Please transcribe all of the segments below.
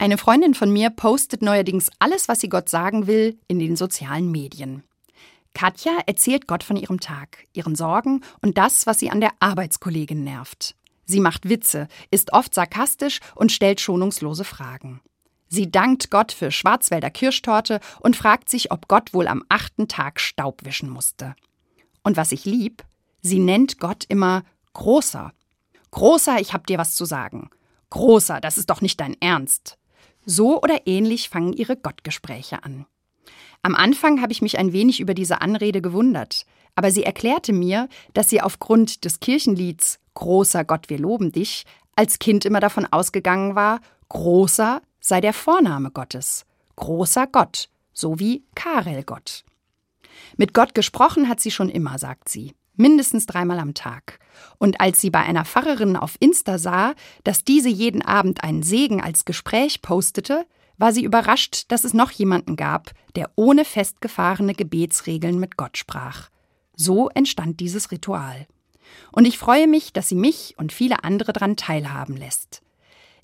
Eine Freundin von mir postet neuerdings alles, was sie Gott sagen will, in den sozialen Medien. Katja erzählt Gott von ihrem Tag, ihren Sorgen und das, was sie an der Arbeitskollegin nervt. Sie macht Witze, ist oft sarkastisch und stellt schonungslose Fragen. Sie dankt Gott für Schwarzwälder Kirschtorte und fragt sich, ob Gott wohl am achten Tag Staub wischen musste. Und was ich lieb, sie nennt Gott immer Großer. Großer, ich hab dir was zu sagen. Großer, das ist doch nicht dein Ernst. So oder ähnlich fangen ihre Gottgespräche an. Am Anfang habe ich mich ein wenig über diese Anrede gewundert, aber sie erklärte mir, dass sie aufgrund des Kirchenlieds Großer Gott, wir loben dich als Kind immer davon ausgegangen war, Großer sei der Vorname Gottes, großer Gott, so wie Karel Gott. Mit Gott gesprochen hat sie schon immer, sagt sie mindestens dreimal am Tag. Und als sie bei einer Pfarrerin auf Insta sah, dass diese jeden Abend einen Segen als Gespräch postete, war sie überrascht, dass es noch jemanden gab, der ohne festgefahrene Gebetsregeln mit Gott sprach. So entstand dieses Ritual. Und ich freue mich, dass sie mich und viele andere daran teilhaben lässt.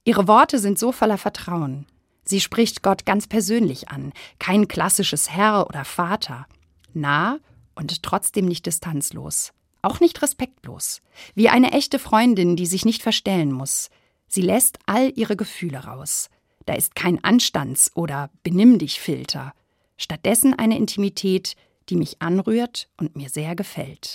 Ihre Worte sind so voller Vertrauen. Sie spricht Gott ganz persönlich an, kein klassisches Herr oder Vater. Nah und trotzdem nicht distanzlos, auch nicht respektlos, wie eine echte Freundin, die sich nicht verstellen muss. Sie lässt all ihre Gefühle raus. Da ist kein Anstands- oder Benimm dich Filter. Stattdessen eine Intimität, die mich anrührt und mir sehr gefällt.